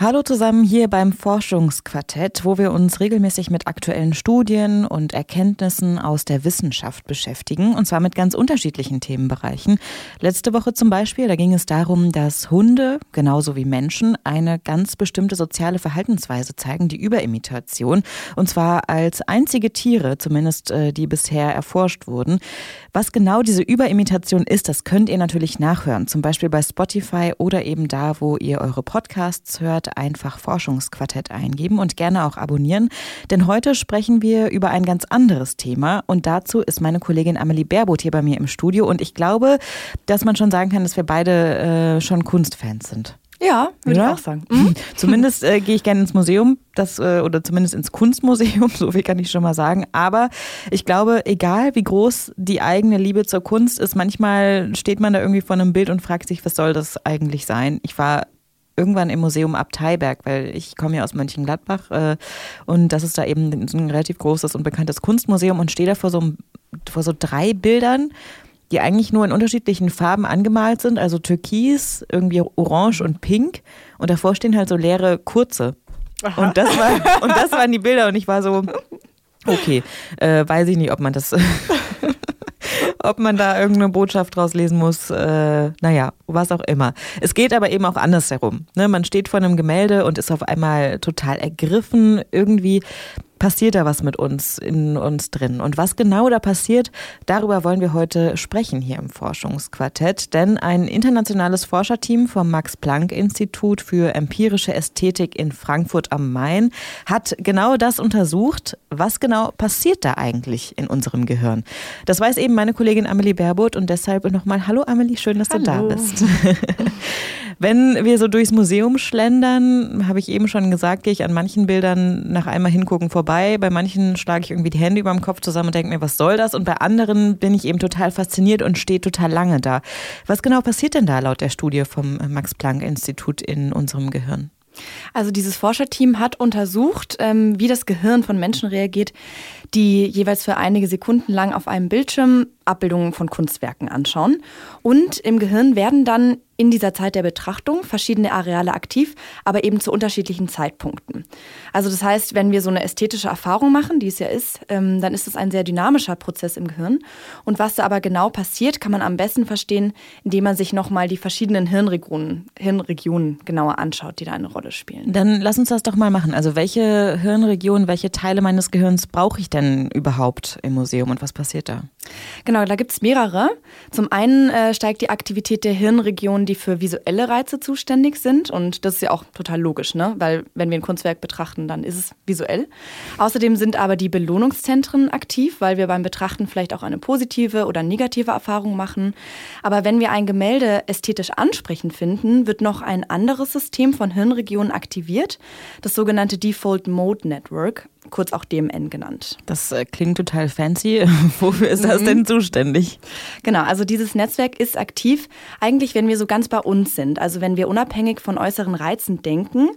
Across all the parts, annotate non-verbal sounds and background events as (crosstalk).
Hallo zusammen hier beim Forschungsquartett, wo wir uns regelmäßig mit aktuellen Studien und Erkenntnissen aus der Wissenschaft beschäftigen, und zwar mit ganz unterschiedlichen Themenbereichen. Letzte Woche zum Beispiel, da ging es darum, dass Hunde, genauso wie Menschen, eine ganz bestimmte soziale Verhaltensweise zeigen, die Überimitation, und zwar als einzige Tiere, zumindest äh, die bisher erforscht wurden. Was genau diese Überimitation ist, das könnt ihr natürlich nachhören, zum Beispiel bei Spotify oder eben da, wo ihr eure Podcasts hört einfach Forschungsquartett eingeben und gerne auch abonnieren, denn heute sprechen wir über ein ganz anderes Thema und dazu ist meine Kollegin Amelie Baerbot hier bei mir im Studio und ich glaube, dass man schon sagen kann, dass wir beide äh, schon Kunstfans sind. Ja, würde ja? ich auch sagen. Mhm. Zumindest äh, gehe ich gerne ins Museum, das äh, oder zumindest ins Kunstmuseum, (laughs) so viel kann ich schon mal sagen. Aber ich glaube, egal wie groß die eigene Liebe zur Kunst ist, manchmal steht man da irgendwie vor einem Bild und fragt sich, was soll das eigentlich sein? Ich war irgendwann im Museum Abteiberg, weil ich komme ja aus Mönchengladbach äh, und das ist da eben ein relativ großes und bekanntes Kunstmuseum und stehe da vor so, vor so drei Bildern, die eigentlich nur in unterschiedlichen Farben angemalt sind, also Türkis, irgendwie Orange und Pink und davor stehen halt so leere Kurze. Und das, war, und das waren die Bilder und ich war so, okay, äh, weiß ich nicht, ob man das ob man da irgendeine Botschaft draus lesen muss. Äh, naja, was auch immer. Es geht aber eben auch andersherum. Ne? Man steht vor einem Gemälde und ist auf einmal total ergriffen. Irgendwie passiert da was mit uns, in uns drin. Und was genau da passiert, darüber wollen wir heute sprechen hier im Forschungsquartett. Denn ein internationales Forscherteam vom Max-Planck-Institut für empirische Ästhetik in Frankfurt am Main hat genau das untersucht. Was genau passiert da eigentlich in unserem Gehirn? Das weiß eben meine Kollegin Amelie Berbot und deshalb nochmal Hallo Amelie, schön, dass Hallo. du da bist. (laughs) Wenn wir so durchs Museum schlendern, habe ich eben schon gesagt, gehe ich an manchen Bildern nach einmal hingucken vorbei. Bei manchen schlage ich irgendwie die Hände über dem Kopf zusammen und denke mir, was soll das? Und bei anderen bin ich eben total fasziniert und stehe total lange da. Was genau passiert denn da laut der Studie vom Max-Planck-Institut in unserem Gehirn? Also dieses Forscherteam hat untersucht, ähm, wie das Gehirn von Menschen reagiert, die jeweils für einige Sekunden lang auf einem Bildschirm Abbildungen von Kunstwerken anschauen. Und im Gehirn werden dann in dieser Zeit der Betrachtung verschiedene Areale aktiv, aber eben zu unterschiedlichen Zeitpunkten. Also das heißt, wenn wir so eine ästhetische Erfahrung machen, die es ja ist, ähm, dann ist es ein sehr dynamischer Prozess im Gehirn. Und was da aber genau passiert, kann man am besten verstehen, indem man sich nochmal die verschiedenen Hirnregionen, Hirnregionen genauer anschaut, die da eine Rolle spielen. Dann lass uns das doch mal machen. Also welche Hirnregionen, welche Teile meines Gehirns brauche ich denn überhaupt im Museum und was passiert da? Genau, da gibt es mehrere. Zum einen äh, steigt die Aktivität der Hirnregionen, die für visuelle Reize zuständig sind. Und das ist ja auch total logisch, ne? weil wenn wir ein Kunstwerk betrachten, dann ist es visuell. Außerdem sind aber die Belohnungszentren aktiv, weil wir beim Betrachten vielleicht auch eine positive oder negative Erfahrung machen. Aber wenn wir ein Gemälde ästhetisch ansprechend finden, wird noch ein anderes System von Hirnregionen aktiviert, das sogenannte Default Mode Network kurz auch DMN genannt. Das äh, klingt total fancy. (laughs) Wofür ist das mhm. denn zuständig? Genau, also dieses Netzwerk ist aktiv, eigentlich wenn wir so ganz bei uns sind, also wenn wir unabhängig von äußeren Reizen denken.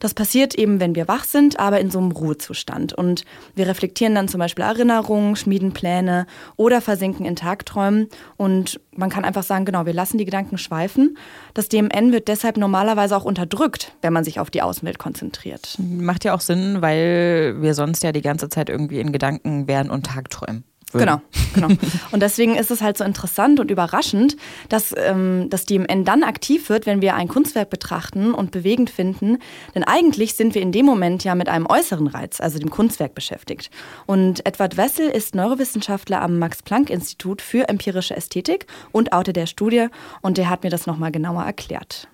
Das passiert eben, wenn wir wach sind, aber in so einem Ruhezustand. Und wir reflektieren dann zum Beispiel Erinnerungen, schmieden Pläne oder versinken in Tagträumen. Und man kann einfach sagen, genau, wir lassen die Gedanken schweifen. Das DMN wird deshalb normalerweise auch unterdrückt, wenn man sich auf die Außenwelt konzentriert. Macht ja auch Sinn, weil wir sonst ja die ganze Zeit irgendwie in Gedanken wären und Tagträumen. Würden. Genau, genau. Und deswegen ist es halt so interessant und überraschend, dass ähm, das DMN dann aktiv wird, wenn wir ein Kunstwerk betrachten und bewegend finden. Denn eigentlich sind wir in dem Moment ja mit einem äußeren Reiz, also dem Kunstwerk, beschäftigt. Und Edward Wessel ist Neurowissenschaftler am Max-Planck-Institut für empirische Ästhetik und Autor der Studie. Und der hat mir das nochmal genauer erklärt.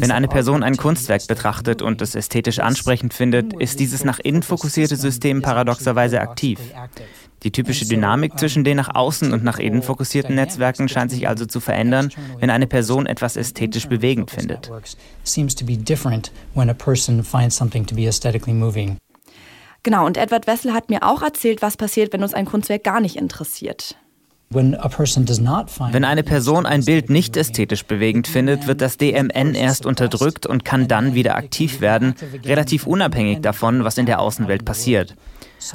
Wenn eine Person ein Kunstwerk betrachtet und es ästhetisch ansprechend findet, ist dieses nach innen fokussierte System paradoxerweise aktiv. Die typische Dynamik zwischen den nach außen und nach innen fokussierten Netzwerken scheint sich also zu verändern, wenn eine Person etwas ästhetisch bewegend findet. Genau, und Edward Wessel hat mir auch erzählt, was passiert, wenn uns ein Kunstwerk gar nicht interessiert. Wenn eine Person ein Bild nicht ästhetisch bewegend findet, wird das DMN erst unterdrückt und kann dann wieder aktiv werden, relativ unabhängig davon, was in der Außenwelt passiert.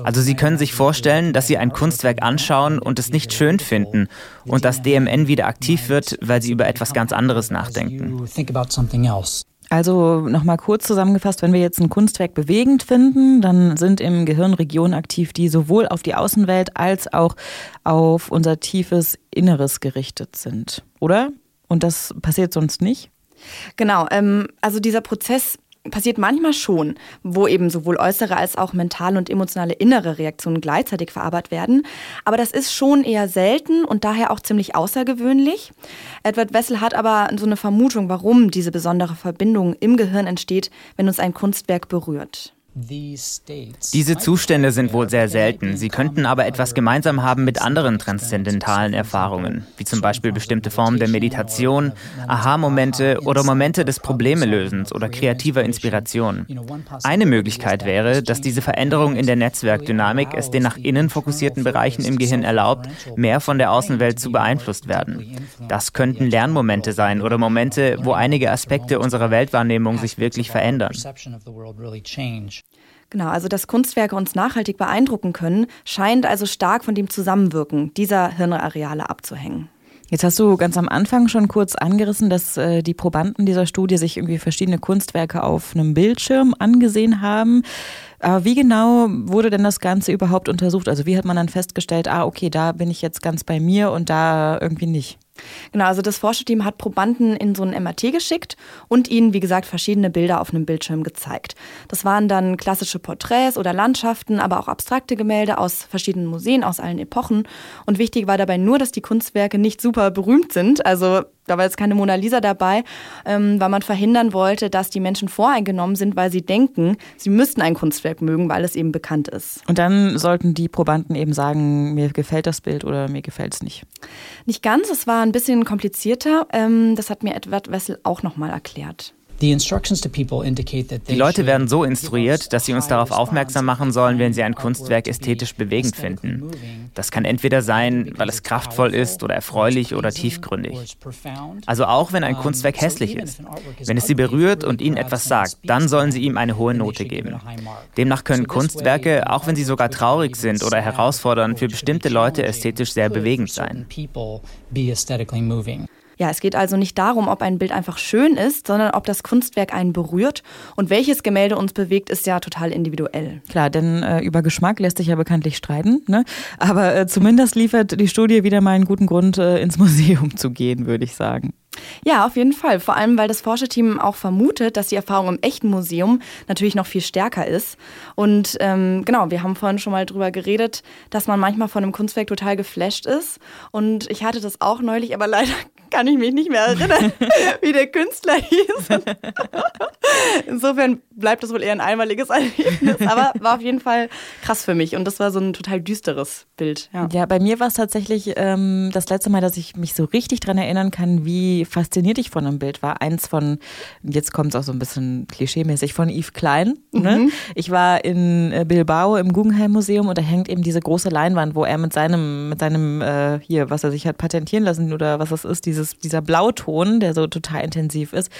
Also Sie können sich vorstellen, dass Sie ein Kunstwerk anschauen und es nicht schön finden und das DMN wieder aktiv wird, weil Sie über etwas ganz anderes nachdenken. Also nochmal kurz zusammengefasst, wenn wir jetzt ein Kunstwerk bewegend finden, dann sind im Gehirn Regionen aktiv, die sowohl auf die Außenwelt als auch auf unser tiefes Inneres gerichtet sind, oder? Und das passiert sonst nicht? Genau, ähm, also dieser Prozess passiert manchmal schon, wo eben sowohl äußere als auch mentale und emotionale innere Reaktionen gleichzeitig verarbeitet werden. Aber das ist schon eher selten und daher auch ziemlich außergewöhnlich. Edward Wessel hat aber so eine Vermutung, warum diese besondere Verbindung im Gehirn entsteht, wenn uns ein Kunstwerk berührt. Diese Zustände sind wohl sehr selten. Sie könnten aber etwas gemeinsam haben mit anderen transzendentalen Erfahrungen, wie zum Beispiel bestimmte Formen der Meditation, Aha-Momente oder Momente des Problemelösens oder kreativer Inspiration. Eine Möglichkeit wäre, dass diese Veränderung in der Netzwerkdynamik es den nach innen fokussierten Bereichen im Gehirn erlaubt, mehr von der Außenwelt zu beeinflusst werden. Das könnten Lernmomente sein oder Momente, wo einige Aspekte unserer Weltwahrnehmung sich wirklich verändern. Genau, also dass Kunstwerke uns nachhaltig beeindrucken können, scheint also stark von dem Zusammenwirken dieser Hirnareale abzuhängen. Jetzt hast du ganz am Anfang schon kurz angerissen, dass äh, die Probanden dieser Studie sich irgendwie verschiedene Kunstwerke auf einem Bildschirm angesehen haben. Aber wie genau wurde denn das Ganze überhaupt untersucht? Also wie hat man dann festgestellt, ah, okay, da bin ich jetzt ganz bei mir und da irgendwie nicht? Genau, also das Forscherteam hat Probanden in so ein MRT geschickt und ihnen, wie gesagt, verschiedene Bilder auf einem Bildschirm gezeigt. Das waren dann klassische Porträts oder Landschaften, aber auch abstrakte Gemälde aus verschiedenen Museen aus allen Epochen. Und wichtig war dabei nur, dass die Kunstwerke nicht super berühmt sind. Also da war jetzt keine Mona Lisa dabei, ähm, weil man verhindern wollte, dass die Menschen voreingenommen sind, weil sie denken, sie müssten ein Kunstwerk mögen, weil es eben bekannt ist. Und dann sollten die Probanden eben sagen, mir gefällt das Bild oder mir gefällt es nicht. Nicht ganz, es war ein bisschen komplizierter. Ähm, das hat mir Edward Wessel auch nochmal erklärt. Die Leute werden so instruiert, dass sie uns darauf aufmerksam machen sollen, wenn sie ein Kunstwerk ästhetisch bewegend finden. Das kann entweder sein, weil es kraftvoll ist oder erfreulich oder tiefgründig. Also auch wenn ein Kunstwerk hässlich ist. Wenn es sie berührt und ihnen etwas sagt, dann sollen sie ihm eine hohe Note geben. Demnach können Kunstwerke, auch wenn sie sogar traurig sind oder herausfordernd, für bestimmte Leute ästhetisch sehr bewegend sein. Ja, es geht also nicht darum, ob ein Bild einfach schön ist, sondern ob das Kunstwerk einen berührt. Und welches Gemälde uns bewegt, ist ja total individuell. Klar, denn äh, über Geschmack lässt sich ja bekanntlich streiten. Ne? Aber äh, zumindest liefert die Studie wieder mal einen guten Grund, äh, ins (laughs) Museum zu gehen, würde ich sagen. Ja, auf jeden Fall. Vor allem, weil das Forscherteam auch vermutet, dass die Erfahrung im echten Museum natürlich noch viel stärker ist. Und ähm, genau, wir haben vorhin schon mal drüber geredet, dass man manchmal von einem Kunstwerk total geflasht ist. Und ich hatte das auch neulich, aber (laughs) leider kann ich mich nicht mehr erinnern, (laughs) wie der Künstler hieß. (laughs) Insofern bleibt das wohl eher ein einmaliges Erlebnis, aber war auf jeden Fall krass für mich und das war so ein total düsteres Bild. Ja, ja bei mir war es tatsächlich ähm, das letzte Mal, dass ich mich so richtig daran erinnern kann, wie fasziniert ich von einem Bild war. Eins von, jetzt kommt es auch so ein bisschen klischeemäßig, von Yves Klein. Ne? Mhm. Ich war in äh, Bilbao im Guggenheim Museum und da hängt eben diese große Leinwand, wo er mit seinem, mit seinem, äh, hier, was er sich hat patentieren lassen oder was das ist, diese dieses, dieser Blauton, der so total intensiv ist,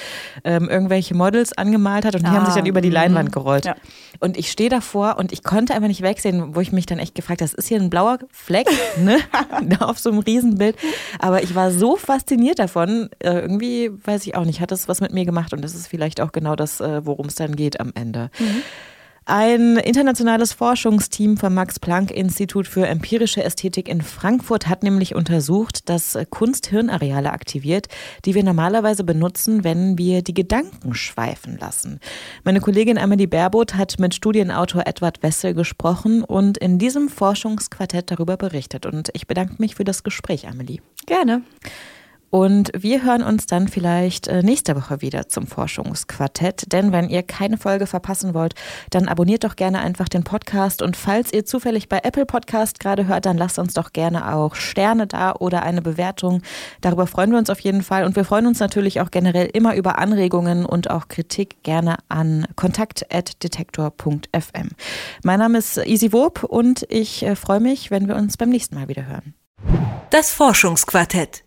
ähm, irgendwelche Models angemalt hat und die ah, haben sich dann über die Leinwand mhm. gerollt. Ja. Und ich stehe davor und ich konnte einfach nicht wegsehen, wo ich mich dann echt gefragt habe, ist hier ein blauer Fleck (laughs) ne? (laughs) auf so einem Riesenbild. Aber ich war so fasziniert davon, äh, irgendwie, weiß ich auch nicht, hat das was mit mir gemacht und das ist vielleicht auch genau das, äh, worum es dann geht am Ende. Mhm. Ein internationales Forschungsteam vom Max-Planck-Institut für empirische Ästhetik in Frankfurt hat nämlich untersucht, dass Kunst Hirnareale aktiviert, die wir normalerweise benutzen, wenn wir die Gedanken schweifen lassen. Meine Kollegin Emily Baerboth hat mit Studienautor Edward Wessel gesprochen und in diesem Forschungsquartett darüber berichtet. Und ich bedanke mich für das Gespräch, Amelie. Gerne. Und wir hören uns dann vielleicht äh, nächste Woche wieder zum Forschungsquartett. Denn wenn ihr keine Folge verpassen wollt, dann abonniert doch gerne einfach den Podcast. Und falls ihr zufällig bei Apple Podcast gerade hört, dann lasst uns doch gerne auch Sterne da oder eine Bewertung. Darüber freuen wir uns auf jeden Fall. Und wir freuen uns natürlich auch generell immer über Anregungen und auch Kritik gerne an kontakt.detektor.fm. Mein Name ist Easy Wob und ich äh, freue mich, wenn wir uns beim nächsten Mal wieder hören. Das Forschungsquartett.